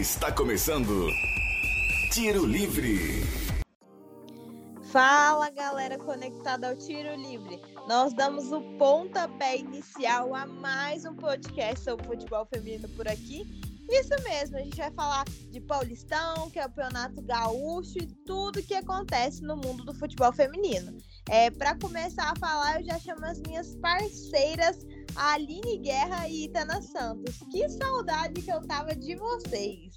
Está começando Tiro Livre. Fala galera conectada ao Tiro Livre. Nós damos o pontapé inicial a mais um podcast sobre futebol feminino por aqui. Isso mesmo, a gente vai falar de Paulistão, Campeonato Gaúcho e tudo que acontece no mundo do futebol feminino. É, Para começar a falar, eu já chamo as minhas parceiras, a Aline Guerra e Itana Santos. Que saudade que eu tava de vocês!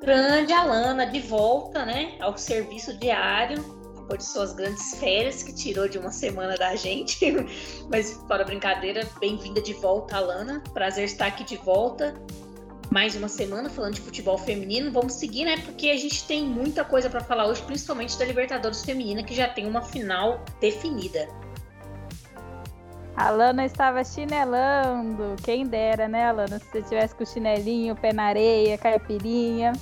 Grande Alana, de volta, né, ao serviço diário, depois de suas grandes férias, que tirou de uma semana da gente. Mas, para brincadeira, bem-vinda de volta, Alana. Prazer estar aqui de volta. Mais uma semana falando de futebol feminino. Vamos seguir, né? Porque a gente tem muita coisa para falar hoje, principalmente da Libertadores Feminina, que já tem uma final definida. A Lana estava chinelando. Quem dera, né, Alana? Se você tivesse com chinelinho, pé na areia, caipirinha.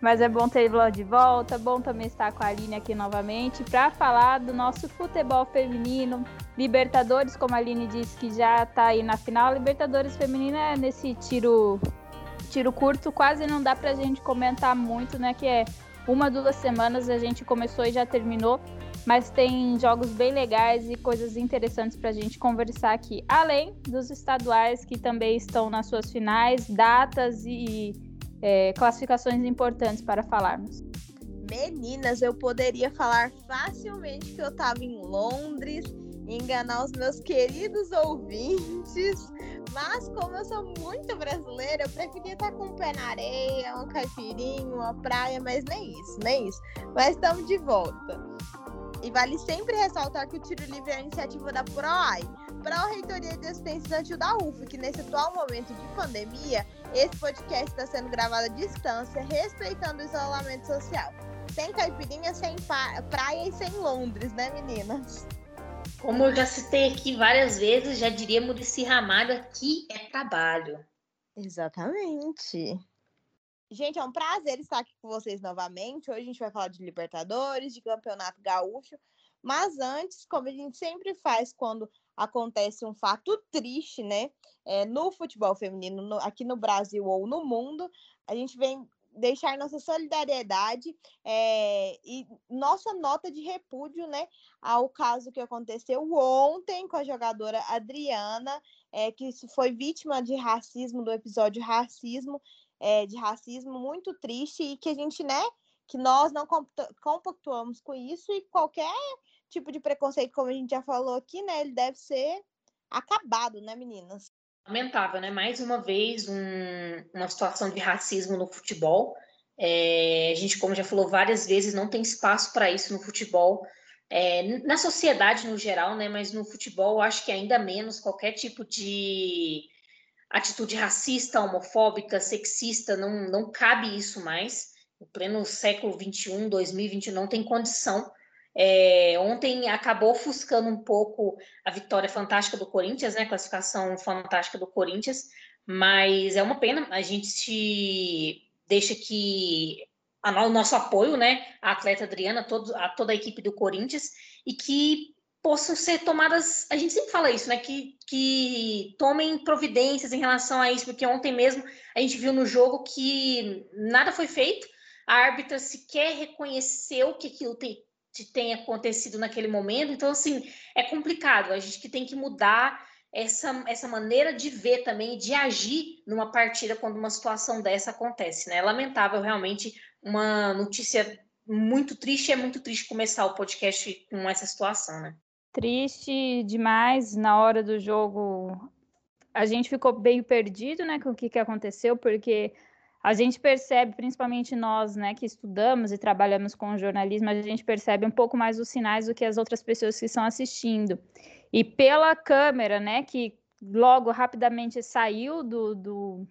Mas é bom ter lo de volta, bom também estar com a Aline aqui novamente para falar do nosso futebol feminino. Libertadores, como a Aline disse que já está aí na final, Libertadores feminina é nesse tiro tiro curto, quase não dá para a gente comentar muito, né, que é uma, duas semanas a gente começou e já terminou mas tem jogos bem legais e coisas interessantes para a gente conversar aqui, além dos estaduais que também estão nas suas finais, datas e é, classificações importantes para falarmos. Meninas, eu poderia falar facilmente que eu estava em Londres, enganar os meus queridos ouvintes, mas como eu sou muito brasileira, eu preferia estar com o pé na areia, um caipirinho, uma praia, mas nem isso, nem isso. Mas estamos de volta. E vale sempre ressaltar que o Tiro Livre é a iniciativa da PROAI, Pró-Reitoria de Assistência Estudantil da UF, que nesse atual momento de pandemia, esse podcast está sendo gravado à distância, respeitando o isolamento social. Sem caipirinha, sem praia e sem Londres, né, meninas? Como eu já citei aqui várias vezes, já diria Murici Ramalho, aqui é trabalho. Exatamente. Gente, é um prazer estar aqui com vocês novamente. Hoje a gente vai falar de Libertadores, de Campeonato Gaúcho. Mas antes, como a gente sempre faz quando acontece um fato triste, né? É, no futebol feminino, no, aqui no Brasil ou no mundo, a gente vem deixar nossa solidariedade é, e nossa nota de repúdio, né, ao caso que aconteceu ontem com a jogadora Adriana, é, que foi vítima de racismo, do episódio racismo, é, de racismo muito triste e que a gente, né, que nós não compactuamos com isso e qualquer tipo de preconceito, como a gente já falou aqui, né, ele deve ser acabado, né, meninas? Lamentável, né? Mais uma vez, um, uma situação de racismo no futebol. É, a gente, como já falou várias vezes, não tem espaço para isso no futebol. É, na sociedade no geral, né? Mas no futebol, acho que ainda menos qualquer tipo de atitude racista, homofóbica, sexista, não, não cabe isso mais. No pleno século XXI, 2021, não tem condição. É, ontem acabou ofuscando um pouco a vitória fantástica do Corinthians, né? A classificação fantástica do Corinthians, mas é uma pena. A gente deixa que o nosso apoio, né? A atleta Adriana, todo, a toda a equipe do Corinthians, e que possam ser tomadas. A gente sempre fala isso, né? Que, que tomem providências em relação a isso, porque ontem mesmo a gente viu no jogo que nada foi feito, a árbitra sequer reconheceu que aquilo tem, tem acontecido naquele momento, então, assim, é complicado. A gente que tem que mudar essa, essa maneira de ver também, de agir numa partida quando uma situação dessa acontece, né? É lamentável, realmente, uma notícia muito triste. É muito triste começar o podcast com essa situação, né? Triste demais na hora do jogo. A gente ficou bem perdido, né, com o que, que aconteceu, porque a gente percebe, principalmente nós, né, que estudamos e trabalhamos com jornalismo, a gente percebe um pouco mais os sinais do que as outras pessoas que estão assistindo. E pela câmera, né, que logo rapidamente saiu do, do,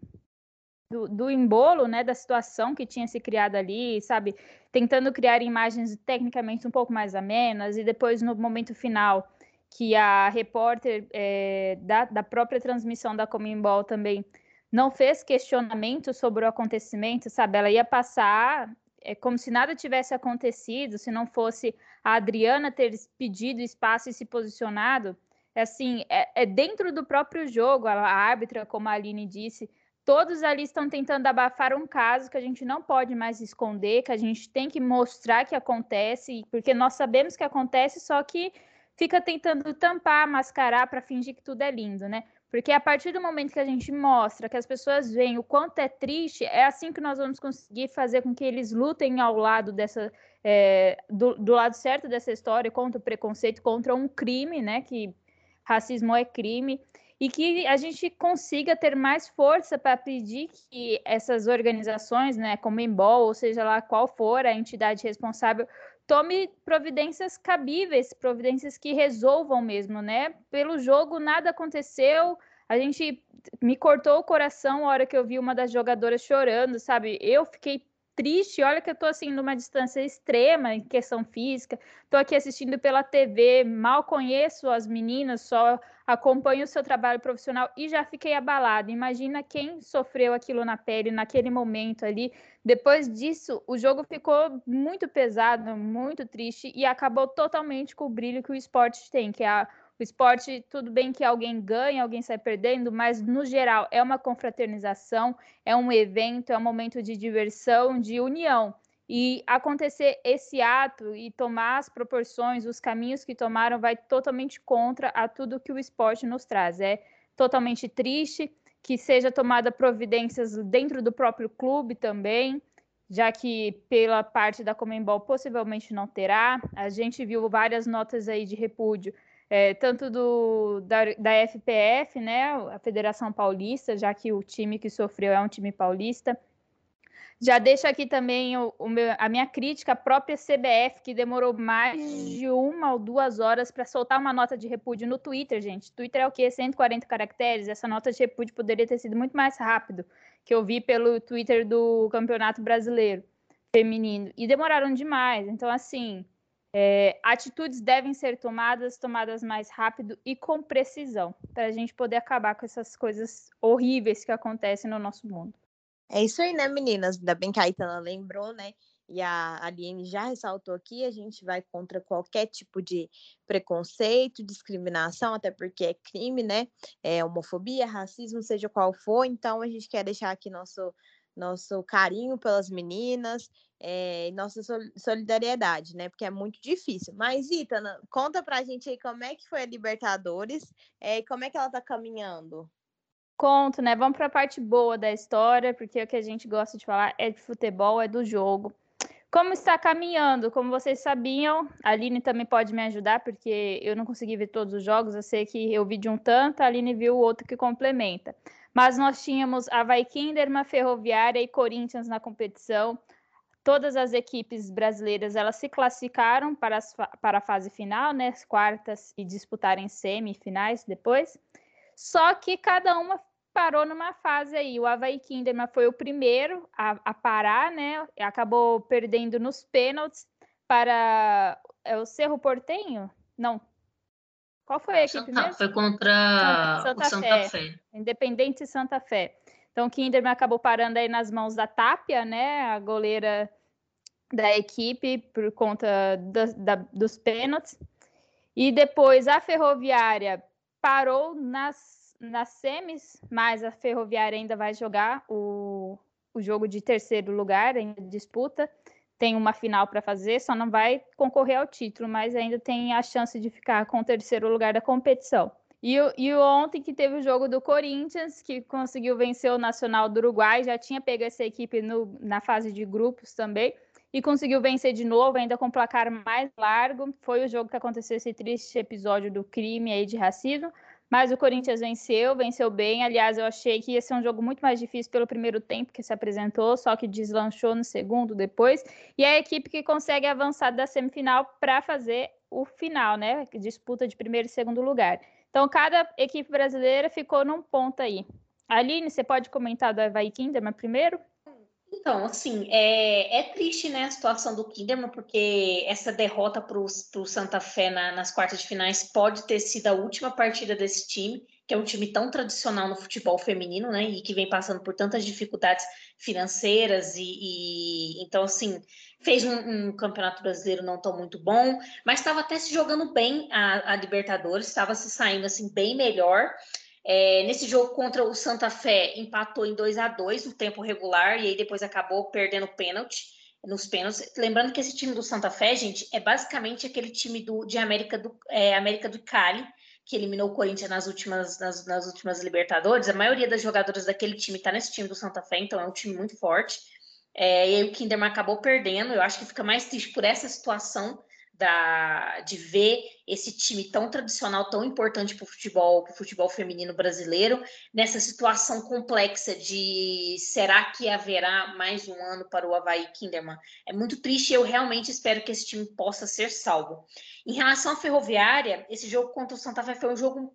do, do embolo, né, da situação que tinha se criado ali, sabe, tentando criar imagens tecnicamente um pouco mais amenas, e depois no momento final, que a repórter é, da, da própria transmissão da Comembol também não fez questionamento sobre o acontecimento, sabe, ela ia passar é como se nada tivesse acontecido, se não fosse a Adriana ter pedido espaço e se posicionado, é assim, é, é dentro do próprio jogo, a, árbitra, como a Aline disse, todos ali estão tentando abafar um caso que a gente não pode mais esconder, que a gente tem que mostrar que acontece, porque nós sabemos que acontece, só que fica tentando tampar, mascarar para fingir que tudo é lindo, né? Porque a partir do momento que a gente mostra, que as pessoas veem o quanto é triste, é assim que nós vamos conseguir fazer com que eles lutem ao lado dessa, é, do, do, lado certo dessa história, contra o preconceito, contra um crime, né? Que racismo é crime e que a gente consiga ter mais força para pedir que essas organizações, né, como Embol, ou seja lá qual for a entidade responsável, tome providências cabíveis, providências que resolvam mesmo, né? Pelo jogo nada aconteceu, a gente me cortou o coração a hora que eu vi uma das jogadoras chorando, sabe? Eu fiquei triste. Olha que eu tô assim numa distância extrema em questão física. Tô aqui assistindo pela TV, mal conheço as meninas, só acompanho o seu trabalho profissional e já fiquei abalada. Imagina quem sofreu aquilo na pele naquele momento ali. Depois disso, o jogo ficou muito pesado, muito triste e acabou totalmente com o brilho que o esporte tem, que é a o esporte, tudo bem que alguém ganha, alguém sai perdendo, mas no geral é uma confraternização, é um evento, é um momento de diversão, de união. E acontecer esse ato e tomar as proporções, os caminhos que tomaram, vai totalmente contra a tudo que o esporte nos traz. É totalmente triste que seja tomada providências dentro do próprio clube também, já que pela parte da Comembol possivelmente não terá. A gente viu várias notas aí de repúdio é, tanto do, da, da FPF, né, a Federação Paulista, já que o time que sofreu é um time paulista. Já deixo aqui também o, o meu, a minha crítica à própria CBF, que demorou mais de uma ou duas horas para soltar uma nota de repúdio no Twitter, gente. Twitter é o quê? 140 caracteres. Essa nota de repúdio poderia ter sido muito mais rápido, que eu vi pelo Twitter do Campeonato Brasileiro Feminino. E demoraram demais. Então, assim, é, atitudes devem ser tomadas, tomadas mais rápido e com precisão, para a gente poder acabar com essas coisas horríveis que acontecem no nosso mundo. É isso aí, né, meninas? Ainda bem que a Itana lembrou, né? E a Aline já ressaltou aqui, a gente vai contra qualquer tipo de preconceito, discriminação, até porque é crime, né? É homofobia, racismo, seja qual for. Então, a gente quer deixar aqui nosso nosso carinho pelas meninas, é, nossa solidariedade, né? Porque é muito difícil. Mas, Itana, conta pra gente aí como é que foi a Libertadores é, e como é que ela tá caminhando. Conto, né? Vamos para a parte boa da história, porque o que a gente gosta de falar é de futebol, é do jogo. Como está caminhando? Como vocês sabiam, a Aline também pode me ajudar, porque eu não consegui ver todos os jogos, eu sei que eu vi de um tanto, a Aline viu o outro que complementa. Mas nós tínhamos a Kinderman, Ferroviária e Corinthians na competição. Todas as equipes brasileiras elas se classificaram para, as, para a fase final, né, as quartas, e disputarem semifinais depois. Só que cada uma parou numa fase aí. O Havaí Kinderman foi o primeiro a, a parar, né? Acabou perdendo nos pênaltis para é o Cerro Portenho? Não, qual foi a equipe Santa, mesmo? Foi contra Santa, Santa, Santa Fé. Fé. Independente Santa Fé. Então, o Kinderman acabou parando aí nas mãos da Tapia, né? A goleira da equipe, por conta da, da, dos pênaltis. E depois a Ferroviária parou nas, nas semis, mas a Ferroviária ainda vai jogar o, o jogo de terceiro lugar, ainda disputa tem uma final para fazer, só não vai concorrer ao título, mas ainda tem a chance de ficar com o terceiro lugar da competição. E, e ontem que teve o jogo do Corinthians, que conseguiu vencer o Nacional do Uruguai, já tinha pego essa equipe no, na fase de grupos também, e conseguiu vencer de novo, ainda com placar mais largo. Foi o jogo que aconteceu esse triste episódio do crime aí de racismo, mas o Corinthians venceu, venceu bem. Aliás, eu achei que ia ser um jogo muito mais difícil pelo primeiro tempo que se apresentou, só que deslanchou no segundo depois. E é a equipe que consegue avançar da semifinal para fazer o final, né? Disputa de primeiro e segundo lugar. Então, cada equipe brasileira ficou num ponto aí. Aline, você pode comentar do Havaí Kinderman primeiro? Então, assim, é, é triste, né, a situação do Kinderman, porque essa derrota para o Santa Fé na, nas quartas de finais pode ter sido a última partida desse time, que é um time tão tradicional no futebol feminino, né, e que vem passando por tantas dificuldades financeiras e, e então, assim, fez um, um, campeonato brasileiro não tão muito bom, mas estava até se jogando bem a, a Libertadores, estava se saindo, assim, bem melhor, É, nesse jogo contra o Santa Fé, empatou em 2 a 2 no tempo regular e aí depois acabou perdendo pênalti nos pênaltis. Lembrando que esse time do Santa Fé, gente, é basicamente aquele time do, de América do, é, América do Cali, que eliminou o Corinthians nas últimas, nas, nas últimas Libertadores. A maioria das jogadoras daquele time está nesse time do Santa Fé, então é um time muito forte. É, e aí o Kinderman acabou perdendo. Eu acho que fica mais triste por essa situação da, de ver esse time tão tradicional, tão importante para o futebol, pro futebol feminino brasileiro, nessa situação complexa de será que haverá mais um ano para o Havaí Kinderman? É muito triste, eu realmente espero que esse time possa ser salvo. Em relação à Ferroviária, esse jogo contra o Santa Fé foi um jogo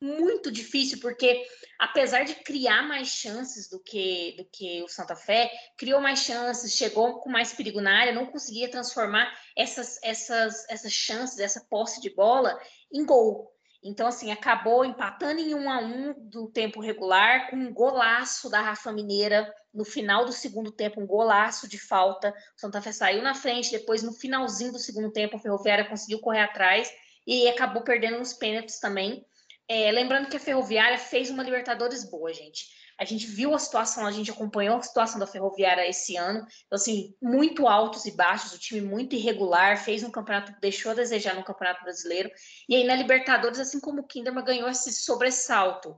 muito difícil, porque apesar de criar mais chances do que, do que o Santa Fé, criou mais chances, chegou com mais perigo na área, não conseguia transformar essas, essas, essas chances, essa posse de bola em gol. Então, assim, acabou empatando em um a um do tempo regular, com um golaço da Rafa Mineira no final do segundo tempo, um golaço de falta. O Santa Fé saiu na frente, depois, no finalzinho do segundo tempo, a Ferroviária conseguiu correr atrás e acabou perdendo nos pênaltis também. É, lembrando que a Ferroviária fez uma Libertadores boa, gente. A gente viu a situação, a gente acompanhou a situação da Ferroviária esse ano. Então, assim, muito altos e baixos, o time muito irregular, fez um campeonato, deixou a desejar no Campeonato Brasileiro. E aí na Libertadores, assim como o Kinderman ganhou esse sobressalto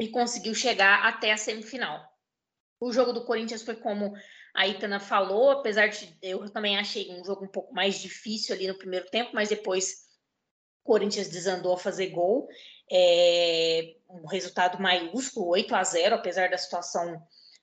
e conseguiu chegar até a semifinal. O jogo do Corinthians foi como a Itana falou, apesar de eu também achei um jogo um pouco mais difícil ali no primeiro tempo, mas depois o Corinthians desandou a fazer gol é, um resultado maiúsculo, 8 a 0, apesar da situação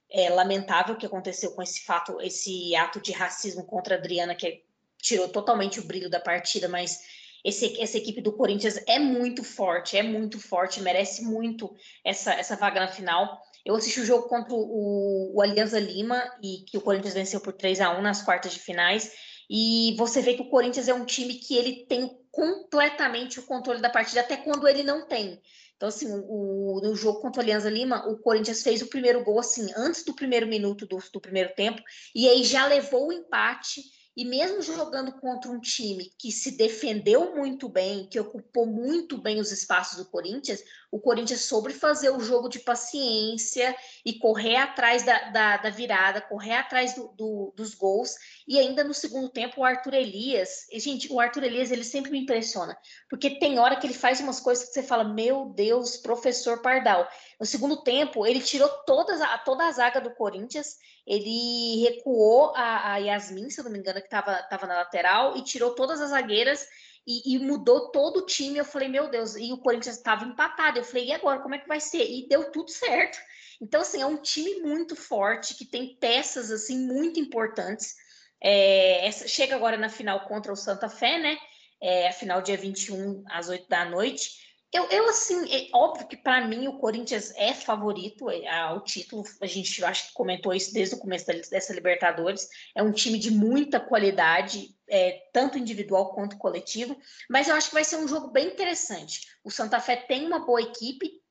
é, lamentável que aconteceu com esse fato, esse ato de racismo contra a Adriana, que tirou totalmente o brilho da partida, mas esse, essa equipe do Corinthians é muito forte, é muito forte, merece muito essa, essa vaga na final. Eu assisti o jogo contra o, o Alianza Lima e que o Corinthians venceu por 3 a 1 nas quartas de finais. E você vê que o Corinthians é um time que ele tem completamente o controle da partida, até quando ele não tem. Então, assim, o, no jogo contra o Alianza Lima, o Corinthians fez o primeiro gol, assim, antes do primeiro minuto do, do primeiro tempo, e aí já levou o empate e mesmo jogando contra um time que se defendeu muito bem, que ocupou muito bem os espaços do Corinthians, o Corinthians soube fazer o jogo de paciência e correr atrás da, da, da virada, correr atrás do, do, dos gols. E ainda no segundo tempo, o Arthur Elias, gente, o Arthur Elias, ele sempre me impressiona, porque tem hora que ele faz umas coisas que você fala, meu Deus, professor Pardal. No segundo tempo, ele tirou todas, a, toda a zaga do Corinthians ele recuou a, a Yasmin, se eu não me engano, que estava na lateral, e tirou todas as zagueiras e, e, mudou todo o time. Eu falei, meu Deus, e o Corinthians estava empatado. Eu falei, e agora, como é que vai ser? E deu tudo certo. Então, assim, é um time muito forte, que tem peças, assim, muito importantes. É, essa, chega agora na final contra o Santa Fé, né? É, a final dia 21, às 8 da noite. Eu, eu assim, é óbvio que para mim o Corinthians é favorito é, ao título. A gente acho que comentou isso desde o começo dessa Libertadores. É um time de muita qualidade, é, tanto individual quanto coletivo. Mas eu acho que vai ser um jogo bem interessante. O Santa Fé tem uma boa equipe,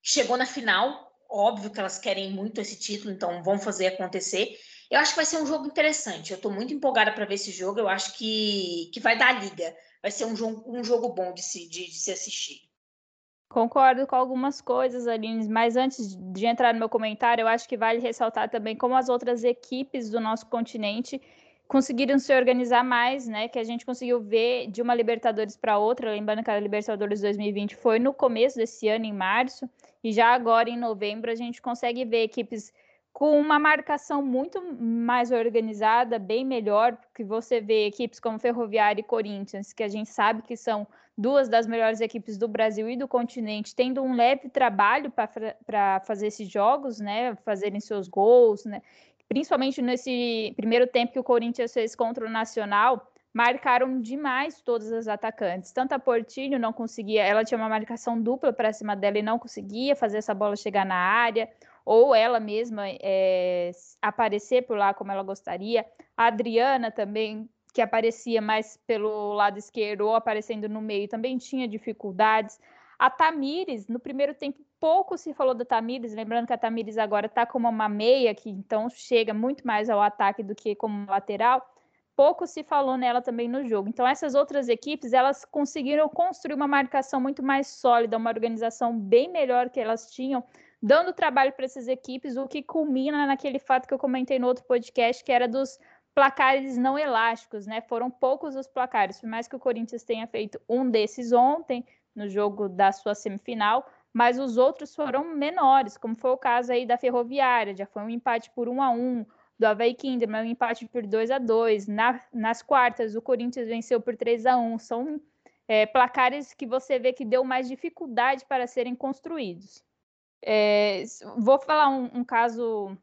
chegou na final. Óbvio que elas querem muito esse título, então vão fazer acontecer. Eu acho que vai ser um jogo interessante. Eu estou muito empolgada para ver esse jogo. Eu acho que, que vai dar liga. Vai ser um jogo, um jogo bom de se, de, de se assistir. Concordo com algumas coisas, Aline, mas antes de entrar no meu comentário, eu acho que vale ressaltar também como as outras equipes do nosso continente conseguiram se organizar mais, né? Que a gente conseguiu ver de uma Libertadores para outra, lembrando que a Libertadores 2020 foi no começo desse ano, em março, e já agora em novembro a gente consegue ver equipes com uma marcação muito mais organizada, bem melhor, porque você vê equipes como Ferroviária e Corinthians, que a gente sabe que são duas das melhores equipes do Brasil e do continente, tendo um leve trabalho para fazer esses jogos, né, fazerem seus gols, né, principalmente nesse primeiro tempo que o Corinthians fez contra o Nacional, marcaram demais todas as atacantes. Tanto a Portilho não conseguia, ela tinha uma marcação dupla para cima dela e não conseguia fazer essa bola chegar na área, ou ela mesma é, aparecer por lá como ela gostaria. A Adriana também que aparecia mais pelo lado esquerdo ou aparecendo no meio, também tinha dificuldades. A Tamires, no primeiro tempo, pouco se falou da Tamires, lembrando que a Tamires agora está como uma meia, que então chega muito mais ao ataque do que como lateral. pouco se falou nela também no jogo. Então, essas outras equipes, elas conseguiram construir uma marcação muito mais sólida, uma organização bem melhor que elas tinham, dando trabalho para essas equipes, o que culmina naquele fato que eu comentei no outro podcast, que era dos placares não elásticos, né? Foram poucos os placares, por mais que o Corinthians tenha feito um desses ontem, no jogo da sua semifinal, mas os outros foram menores, como foi o caso aí da Ferroviária, já foi um empate por 1 a 1 do Havaí Kinderman, um empate por 2 a 2 Na, Nas quartas, o Corinthians venceu por 3 a 1 São é, placares que você vê que deu mais dificuldade para serem construídos. É, vou falar um, um, caso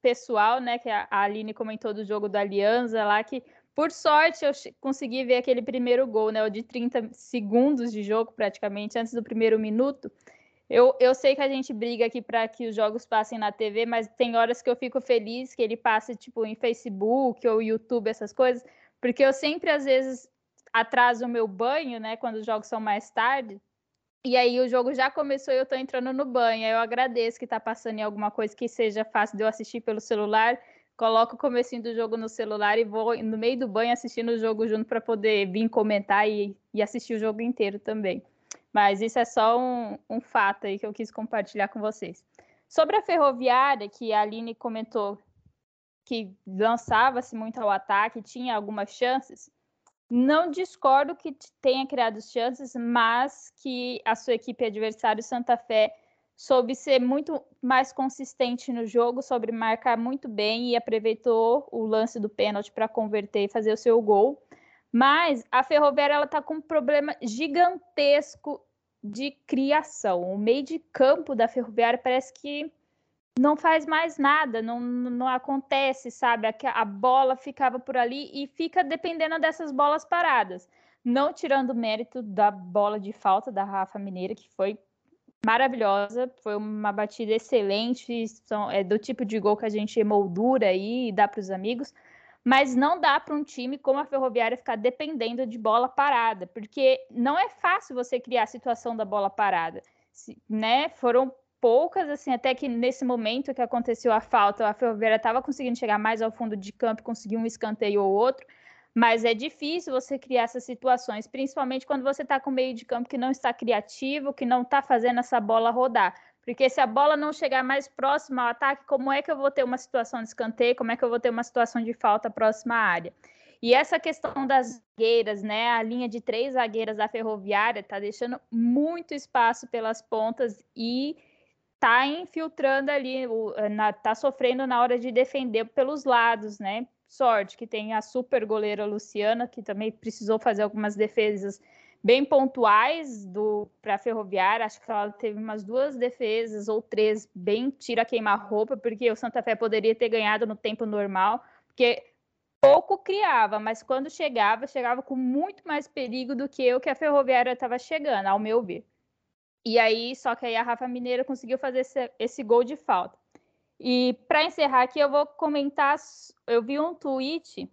pessoal, né, que a Aline comentou do jogo da Aliança lá, que por sorte eu consegui ver aquele primeiro gol, né, o de 30 segundos de jogo praticamente, antes do primeiro minuto. Eu, eu sei que a gente briga aqui para que os jogos passem na TV, mas tem horas que eu fico feliz que ele passe tipo em Facebook ou YouTube, essas coisas, porque eu sempre às vezes atraso o meu banho, né, quando os jogos são mais tarde. E aí o jogo já começou e eu estou entrando no banho. Eu agradeço que está passando em alguma coisa que seja fácil de eu assistir pelo celular. Coloco o comecinho do jogo no celular e vou no meio do banho assistindo o jogo junto para poder vir comentar e, e assistir o jogo inteiro também. Mas isso é só um, um fato aí que eu quis compartilhar com vocês. Sobre a ferroviária, que a Aline comentou que lançava-se muito ao ataque, tinha algumas chances, não discordo que tenha criado chances, mas que a sua equipe adversária, Santa Fé, soube ser muito mais consistente no jogo, soube marcar muito bem e aproveitou o lance do pênalti para converter e fazer o seu gol. Mas a Ferroviária está com um problema gigantesco de criação. O meio de campo da Ferroviária parece que não faz mais nada, não, não acontece, sabe? A, a bola ficava por ali e fica dependendo dessas bolas paradas. Não tirando o mérito da bola de falta da Rafa Mineira, que foi maravilhosa, foi uma batida excelente, são, é do tipo de gol que a gente emoldura aí e dá para os amigos mas não dá para um time como a Ferroviária ficar dependendo de bola parada, porque não é fácil você criar a situação da bola parada, né? Foram poucas, assim, até que nesse momento que aconteceu a falta, a Ferroviária estava conseguindo chegar mais ao fundo de campo, conseguir um escanteio ou outro, mas é difícil você criar essas situações, principalmente quando você está com meio de campo que não está criativo, que não está fazendo essa bola rodar. Porque se a bola não chegar mais próxima ao ataque, como é que eu vou ter uma situação de escanteio? Como é que eu vou ter uma situação de falta próxima à área? E essa questão das zagueiras, né? A linha de três zagueiras da Ferroviária está deixando muito espaço pelas pontas e está infiltrando ali, está sofrendo na hora de defender pelos lados, né? Sorte que tem a super goleira Luciana, que também precisou fazer algumas defesas bem pontuais do para a Ferroviária. Acho que ela teve umas duas defesas ou três bem tira queimar roupa, porque o Santa Fé poderia ter ganhado no tempo normal, porque pouco criava, mas quando chegava, chegava com muito mais perigo do que o que a Ferroviária estava chegando, ao meu ver. E aí, só que aí a Rafa Mineira conseguiu fazer esse, esse gol de falta. E para encerrar aqui, eu vou comentar. Eu vi um tweet,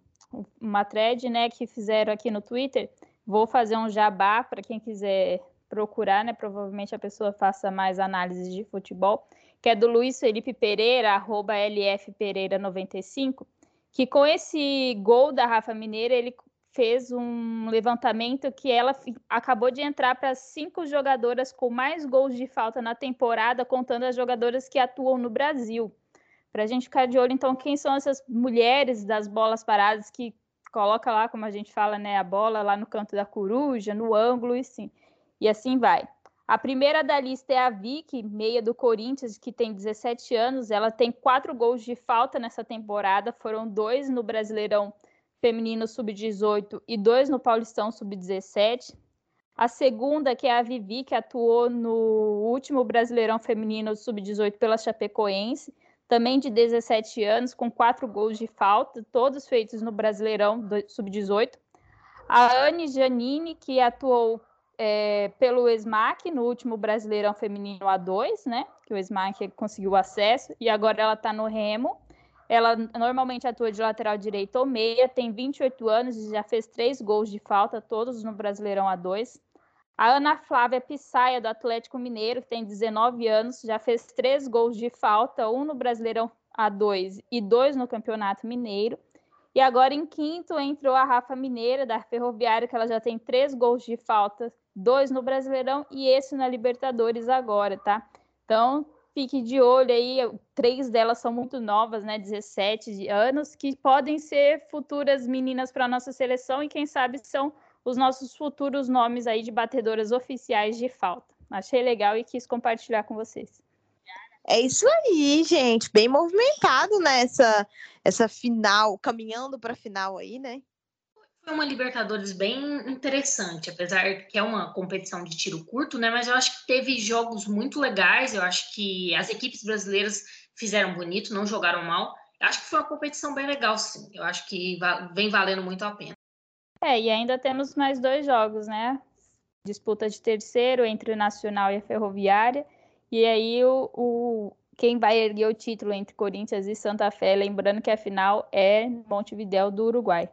uma thread, né, que fizeram aqui no Twitter, Vou fazer um jabá para quem quiser procurar, né? Provavelmente a pessoa faça mais análise de futebol, que é do Luiz Felipe Pereira, arroba LF Pereira 95, que com esse gol da Rafa Mineira, ele fez um levantamento que ela acabou de entrar para cinco jogadoras com mais gols de falta na temporada, contando as jogadoras que atuam no Brasil. Para a gente ficar de olho, então, quem são essas mulheres das bolas paradas que coloca lá, como a gente fala, né, a bola lá no canto da coruja, no ângulo e sim. E assim vai. A primeira da lista é a Vicky, meia do Corinthians, que tem 17 anos. Ela tem quatro gols de falta nessa temporada. Foram dois no Brasileirão Feminino Sub-18 e dois no Paulistão Sub-17. A segunda, que é a Vivi, que atuou no último Brasileirão Feminino Sub-18 pela Chapecoense também de 17 anos, com quatro gols de falta, todos feitos no Brasileirão Sub-18. A Anne Janine, que atuou é, pelo SMAC no último Brasileirão Feminino A2, né? Que o SMAC conseguiu acesso, e agora ela está no Remo. Ela normalmente atua de lateral direito ou meia, tem 28 anos e já fez três gols de falta, todos no Brasileirão A2. A Ana Flávia Pissaia, do Atlético Mineiro, que tem 19 anos, já fez três gols de falta, um no Brasileirão A2 e dois no Campeonato Mineiro. E agora em quinto entrou a Rafa Mineira, da Ferroviária, que ela já tem três gols de falta, dois no Brasileirão e esse na Libertadores agora, tá? Então, fique de olho aí, três delas são muito novas, né, 17 anos, que podem ser futuras meninas para a nossa seleção e quem sabe são os nossos futuros nomes aí de batedoras oficiais de falta. Achei legal e quis compartilhar com vocês. É isso aí, gente. Bem movimentado nessa né? essa final, caminhando para a final aí, né? Foi uma Libertadores bem interessante, apesar que é uma competição de tiro curto, né? Mas eu acho que teve jogos muito legais. Eu acho que as equipes brasileiras fizeram bonito, não jogaram mal. Eu acho que foi uma competição bem legal, sim. Eu acho que vem valendo muito a pena. É, e ainda temos mais dois jogos, né? Disputa de terceiro entre o Nacional e a Ferroviária e aí o, o, quem vai erguer o título entre Corinthians e Santa Fé, lembrando que a final é Montevidéu do Uruguai.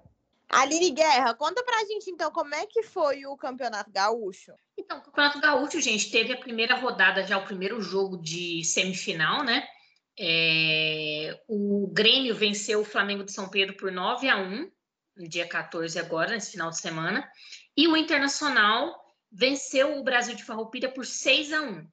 Aline Guerra, conta pra gente então como é que foi o Campeonato Gaúcho. Então, o Campeonato Gaúcho, gente, teve a primeira rodada, já o primeiro jogo de semifinal, né? É... o Grêmio venceu o Flamengo de São Pedro por 9 a 1 no dia 14 agora, nesse final de semana. E o Internacional venceu o Brasil de Farroupilha por 6 a 1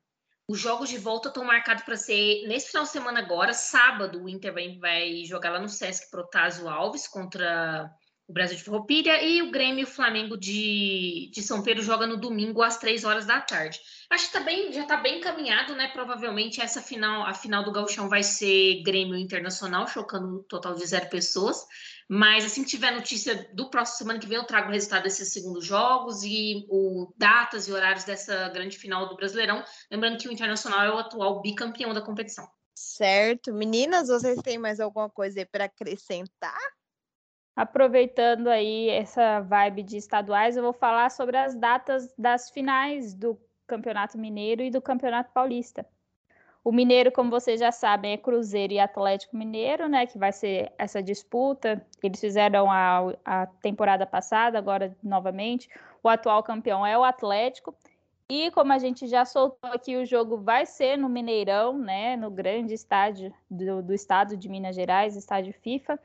os jogos de volta estão marcados para ser nesse final de semana agora, sábado, o Inter vai, jogar lá no Sesc Protásio Alves contra o Brasil de Farroupilha e o Grêmio e o Flamengo de, de São Pedro joga no domingo às três horas da tarde. Acho que tá bem, já está bem encaminhado, né? Provavelmente essa final, a final do Gauchão vai ser Grêmio Internacional, chocando um total de zero pessoas. Mas assim que tiver notícia do próximo semana que vem, eu trago o resultado desses segundos jogos e o datas e horários dessa grande final do Brasileirão. Lembrando que o Internacional é o atual bicampeão da competição. Certo. Meninas, vocês têm mais alguma coisa para acrescentar? Aproveitando aí essa vibe de estaduais, eu vou falar sobre as datas das finais do Campeonato Mineiro e do Campeonato Paulista. O Mineiro, como vocês já sabem, é Cruzeiro e Atlético Mineiro, né? Que vai ser essa disputa. Eles fizeram a, a temporada passada, agora novamente. O atual campeão é o Atlético. E como a gente já soltou aqui, o jogo vai ser no Mineirão, né? No grande estádio do, do estado de Minas Gerais, estádio FIFA.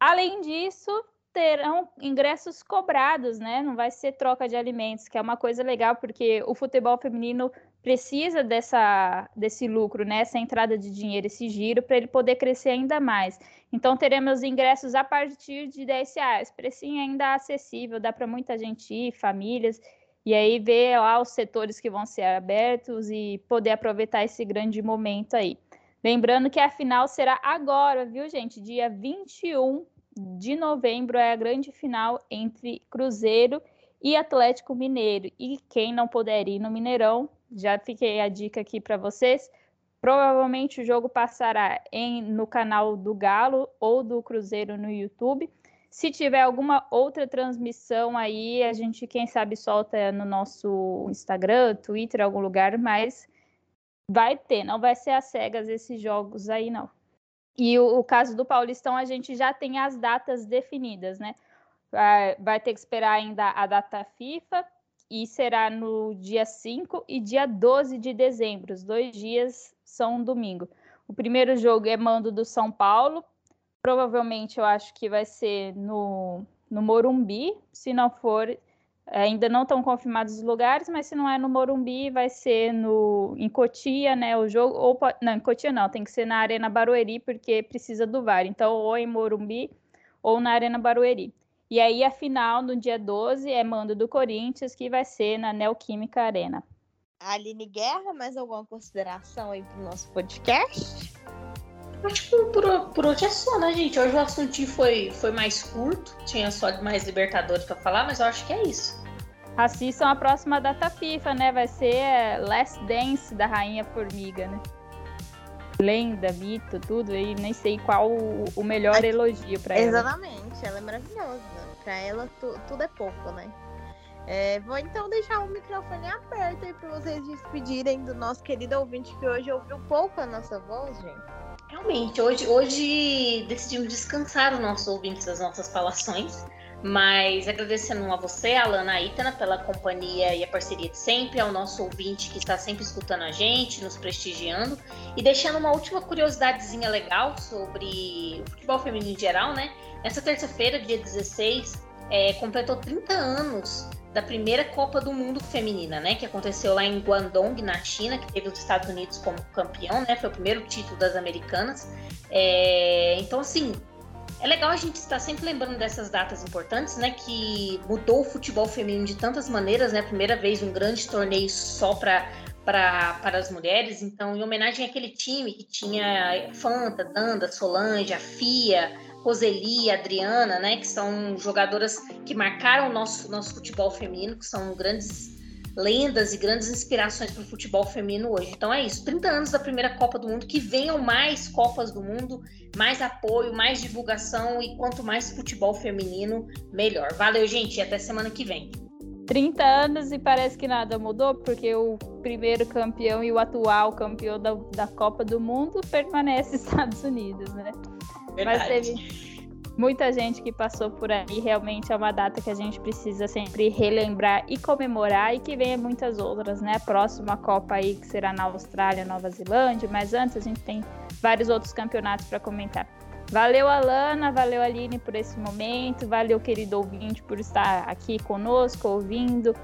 Além disso, terão ingressos cobrados, né? Não vai ser troca de alimentos, que é uma coisa legal, porque o futebol feminino precisa dessa, desse lucro, né? essa entrada de dinheiro, esse giro, para ele poder crescer ainda mais. Então, teremos ingressos a partir de 10 reais, precinho ainda acessível, dá para muita gente ir, famílias, e aí ver lá os setores que vão ser abertos e poder aproveitar esse grande momento aí. Lembrando que a final será agora, viu, gente? Dia 21 de novembro é a grande final entre Cruzeiro e Atlético Mineiro. E quem não puder ir no Mineirão, já fiquei a dica aqui para vocês. Provavelmente o jogo passará em, no canal do Galo ou do Cruzeiro no YouTube. Se tiver alguma outra transmissão aí, a gente, quem sabe, solta no nosso Instagram, Twitter, algum lugar, mas vai ter, não vai ser às cegas esses jogos aí, não. E o, o caso do Paulistão, a gente já tem as datas definidas, né? Vai, vai ter que esperar ainda a data FIFA e será no dia 5 e dia 12 de dezembro. Os dois dias são um domingo. O primeiro jogo é mando do São Paulo. Provavelmente eu acho que vai ser no, no Morumbi. Se não for, ainda não estão confirmados os lugares, mas se não é no Morumbi, vai ser no, em Cotia, né? O jogo. Ou, não, em Cotia não, tem que ser na Arena Barueri, porque precisa do VAR. Então, ou em Morumbi ou na Arena Barueri. E aí a final no dia 12 é mando do Corinthians, que vai ser na Neoquímica Arena. Aline Guerra, mais alguma consideração aí pro nosso podcast? Acho que por, por hoje é só, né, gente? Hoje o assunto foi, foi mais curto, tinha só mais Libertadores para falar, mas eu acho que é isso. Assistam a próxima data FIFA, né? Vai ser é, Last Dance da Rainha Formiga, né? Lenda, mito, tudo, e nem sei qual o, o melhor elogio para ela. Exatamente, ela é maravilhosa para ela tu, tudo é pouco, né? É, vou então deixar o microfone aberto aí para vocês despedirem do nosso querido ouvinte que hoje ouviu pouco a nossa voz, gente. Realmente, hoje, hoje decidimos descansar os nossos ouvintes das nossas falações, mas agradecendo a você, Alana Aitana, pela companhia e a parceria de sempre, ao nosso ouvinte que está sempre escutando a gente, nos prestigiando, e deixando uma última curiosidadezinha legal sobre o futebol feminino em geral, né? Nessa terça-feira, dia 16, é, completou 30 anos da primeira Copa do Mundo feminina, né, que aconteceu lá em Guangdong, na China, que teve os Estados Unidos como campeão, né, foi o primeiro título das americanas. É, então, assim, é legal a gente estar sempre lembrando dessas datas importantes, né, que mudou o futebol feminino de tantas maneiras, né, primeira vez um grande torneio só para para as mulheres, então, em homenagem àquele time que tinha Fanta, Danda, Solange, a Fia, Roseli, Adriana, né, que são jogadoras que marcaram o nosso, nosso futebol feminino, que são grandes lendas e grandes inspirações para o futebol feminino hoje. Então é isso, 30 anos da primeira Copa do Mundo, que venham mais Copas do Mundo, mais apoio, mais divulgação e quanto mais futebol feminino, melhor. Valeu, gente, e até semana que vem. 30 anos e parece que nada mudou, porque o primeiro campeão e o atual campeão da, da Copa do Mundo permanece Estados Unidos, né? Verdade. Mas teve muita gente que passou por aí. Realmente é uma data que a gente precisa sempre relembrar e comemorar e que venha muitas outras, né? A próxima Copa aí que será na Austrália, Nova Zelândia, mas antes a gente tem vários outros campeonatos para comentar. Valeu, Alana, valeu, Aline, por esse momento, valeu, querido ouvinte, por estar aqui conosco, ouvindo.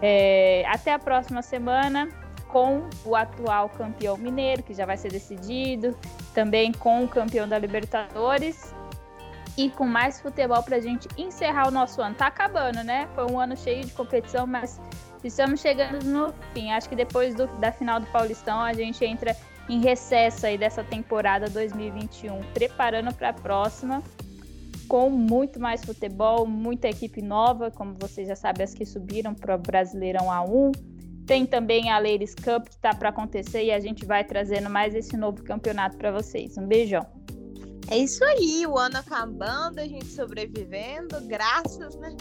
É, até a próxima semana com o atual campeão mineiro, que já vai ser decidido, também com o campeão da Libertadores e com mais futebol para a gente encerrar o nosso ano. Tá acabando, né? Foi um ano cheio de competição, mas estamos chegando no fim. Acho que depois do, da final do Paulistão a gente entra em recesso aí dessa temporada 2021, preparando para a próxima com muito mais futebol, muita equipe nova, como vocês já sabem, as que subiram para o Brasileirão A1 tem também a Ladies Cup que está para acontecer e a gente vai trazendo mais esse novo campeonato para vocês. Um beijão. É isso aí, o ano acabando, a gente sobrevivendo, graças, né?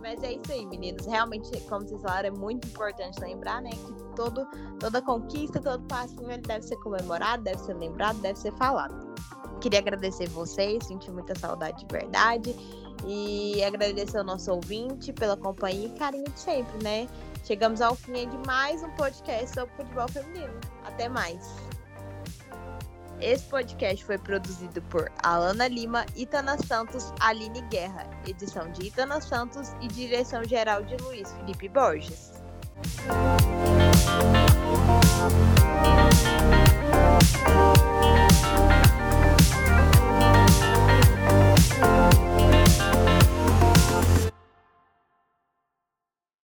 Mas é isso aí, meninos. Realmente, como vocês falaram, é muito importante lembrar, né? Que todo, toda conquista, todo passinho, ele deve ser comemorado, deve ser lembrado, deve ser falado. Queria agradecer vocês, senti muita saudade de verdade. E agradecer ao nosso ouvinte pela companhia e carinho de sempre, né? Chegamos ao fim de mais um podcast sobre futebol feminino. Até mais. Esse podcast foi produzido por Alana Lima, Itana Santos, Aline Guerra, edição de Itana Santos e direção geral de Luiz Felipe Borges. Música